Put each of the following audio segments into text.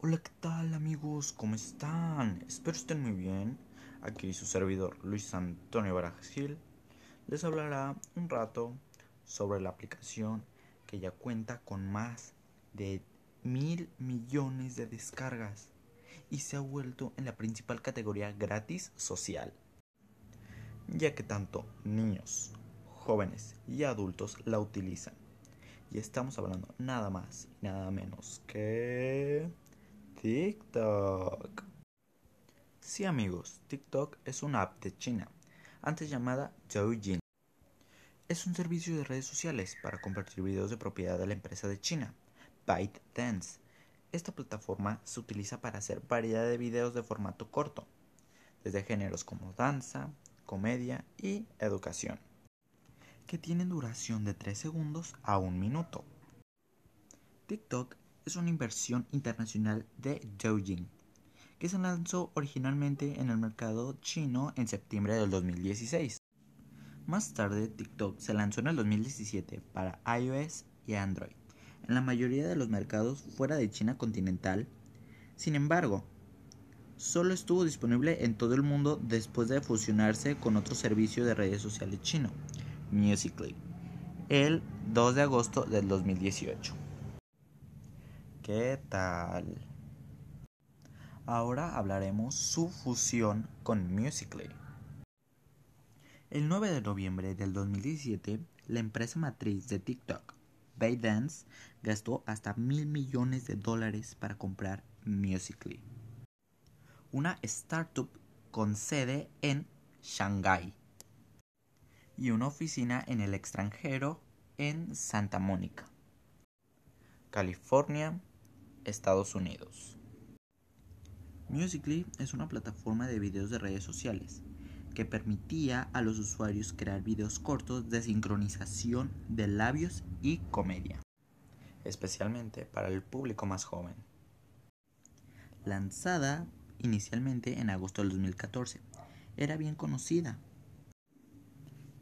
Hola, ¿qué tal amigos? ¿Cómo están? Espero estén muy bien. Aquí su servidor Luis Antonio Barajas Gil les hablará un rato sobre la aplicación que ya cuenta con más de mil millones de descargas y se ha vuelto en la principal categoría gratis social, ya que tanto niños, jóvenes y adultos la utilizan. Y estamos hablando nada más y nada menos que TikTok. Sí amigos, TikTok es una app de China, antes llamada Douyin. Es un servicio de redes sociales para compartir videos de propiedad de la empresa de China, ByteDance. Esta plataforma se utiliza para hacer variedad de videos de formato corto, desde géneros como danza, comedia y educación, que tienen duración de 3 segundos a 1 minuto. TikTok es una inversión internacional de Douyin, que se lanzó originalmente en el mercado chino en septiembre del 2016. Más tarde, TikTok se lanzó en el 2017 para iOS y Android, en la mayoría de los mercados fuera de China continental. Sin embargo, solo estuvo disponible en todo el mundo después de fusionarse con otro servicio de redes sociales chino, Musical.ly, el 2 de agosto del 2018. ¿Qué tal? Ahora hablaremos su fusión con Musical.ly. El 9 de noviembre del 2017, la empresa matriz de TikTok, ByteDance, gastó hasta mil millones de dólares para comprar Musical.ly, una startup con sede en Shanghái y una oficina en el extranjero en Santa Mónica, California, Estados Unidos. Musical.ly es una plataforma de videos de redes sociales que permitía a los usuarios crear videos cortos de sincronización de labios y comedia, especialmente para el público más joven. Lanzada inicialmente en agosto del 2014, era bien conocida.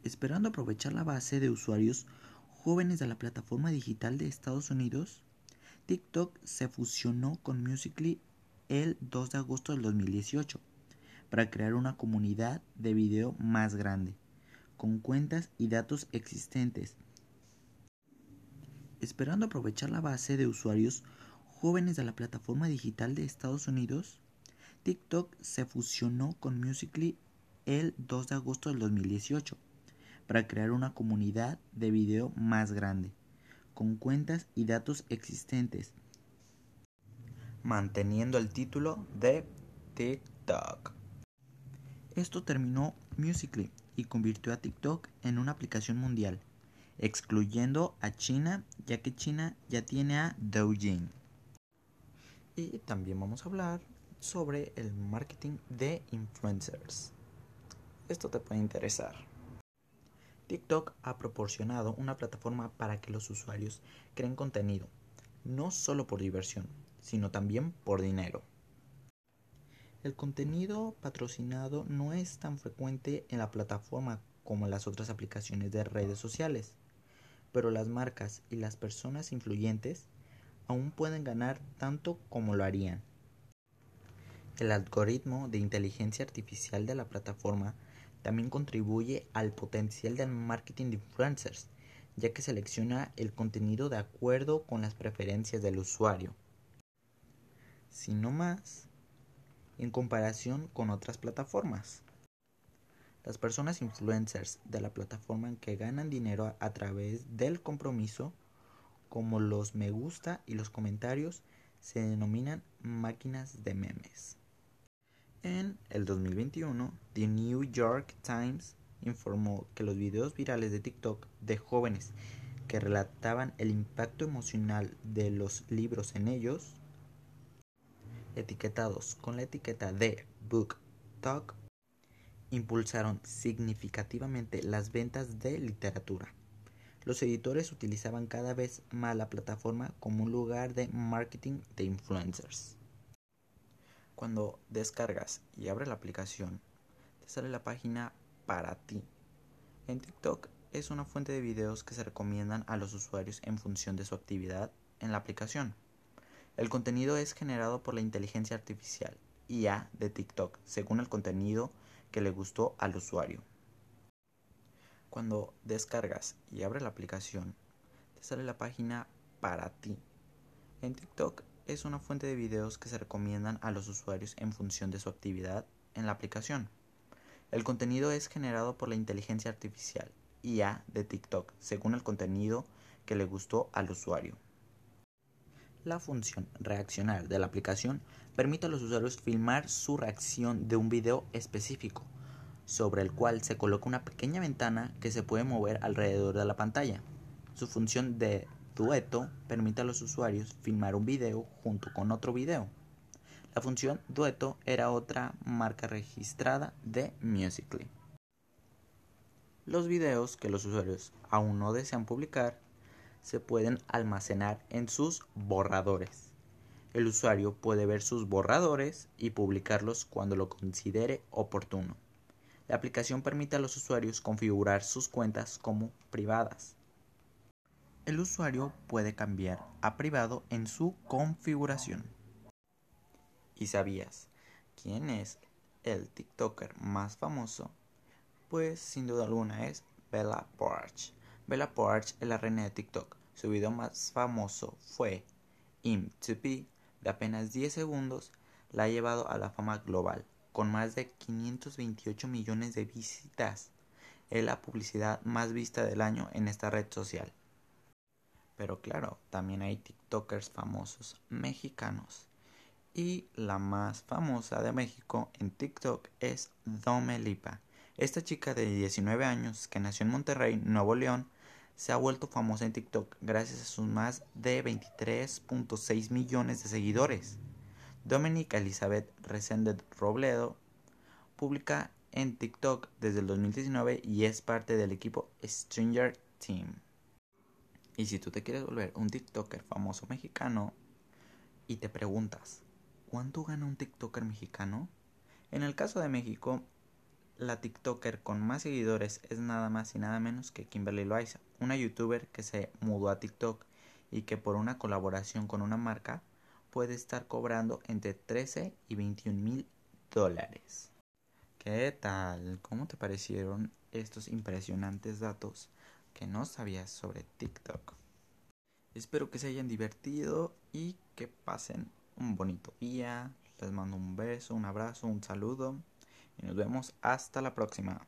Esperando aprovechar la base de usuarios jóvenes de la plataforma digital de Estados Unidos, TikTok se fusionó con Musical.ly el 2 de agosto del 2018 para crear una comunidad de video más grande, con cuentas y datos existentes. Esperando aprovechar la base de usuarios jóvenes de la plataforma digital de Estados Unidos, TikTok se fusionó con Musical.ly el 2 de agosto del 2018 para crear una comunidad de video más grande, con cuentas y datos existentes, manteniendo el título de TikTok. Esto terminó Musical.ly y convirtió a TikTok en una aplicación mundial, excluyendo a China, ya que China ya tiene a Douyin. Y también vamos a hablar sobre el marketing de influencers. Esto te puede interesar. TikTok ha proporcionado una plataforma para que los usuarios creen contenido, no solo por diversión, sino también por dinero. El contenido patrocinado no es tan frecuente en la plataforma como en las otras aplicaciones de redes sociales, pero las marcas y las personas influyentes aún pueden ganar tanto como lo harían. El algoritmo de inteligencia artificial de la plataforma también contribuye al potencial del marketing de influencers, ya que selecciona el contenido de acuerdo con las preferencias del usuario. Sino más, en comparación con otras plataformas. Las personas influencers de la plataforma que ganan dinero a través del compromiso, como los me gusta y los comentarios, se denominan máquinas de memes. En el 2021, The New York Times informó que los videos virales de TikTok de jóvenes que relataban el impacto emocional de los libros en ellos, etiquetados con la etiqueta de Book Talk, impulsaron significativamente las ventas de literatura. Los editores utilizaban cada vez más la plataforma como un lugar de marketing de influencers. Cuando descargas y abres la aplicación, te sale la página para ti. En TikTok es una fuente de videos que se recomiendan a los usuarios en función de su actividad en la aplicación. El contenido es generado por la inteligencia artificial, IA, de TikTok, según el contenido que le gustó al usuario. Cuando descargas y abres la aplicación, te sale la página para ti. En TikTok es una fuente de videos que se recomiendan a los usuarios en función de su actividad en la aplicación. El contenido es generado por la inteligencia artificial, IA, de TikTok, según el contenido que le gustó al usuario. La función reaccionar de la aplicación permite a los usuarios filmar su reacción de un video específico, sobre el cual se coloca una pequeña ventana que se puede mover alrededor de la pantalla. Su función de dueto permite a los usuarios filmar un video junto con otro video. La función dueto era otra marca registrada de Musical.ly. Los videos que los usuarios aún no desean publicar se pueden almacenar en sus borradores. El usuario puede ver sus borradores y publicarlos cuando lo considere oportuno. La aplicación permite a los usuarios configurar sus cuentas como privadas. El usuario puede cambiar a privado en su configuración. ¿Y sabías quién es el TikToker más famoso? Pues sin duda alguna es Bella Porch. Bella Porch es la reina de TikTok. Su video más famoso fue Im to Be, de apenas 10 segundos, la ha llevado a la fama global, con más de 528 millones de visitas. Es la publicidad más vista del año en esta red social. Pero claro, también hay TikTokers famosos mexicanos. Y la más famosa de México en TikTok es Domelipa. Esta chica de 19 años que nació en Monterrey, Nuevo León, se ha vuelto famosa en TikTok gracias a sus más de 23.6 millones de seguidores. Dominica Elizabeth Resended Robledo publica en TikTok desde el 2019 y es parte del equipo Stranger Team. Y si tú te quieres volver un TikToker famoso mexicano y te preguntas, ¿cuánto gana un TikToker mexicano? En el caso de México, la TikToker con más seguidores es nada más y nada menos que Kimberly Loaiza, una youtuber que se mudó a TikTok y que por una colaboración con una marca puede estar cobrando entre 13 y 21 mil dólares. ¿Qué tal? ¿Cómo te parecieron estos impresionantes datos que no sabías sobre TikTok? Espero que se hayan divertido y que pasen un bonito día. Les mando un beso, un abrazo, un saludo y nos vemos hasta la próxima.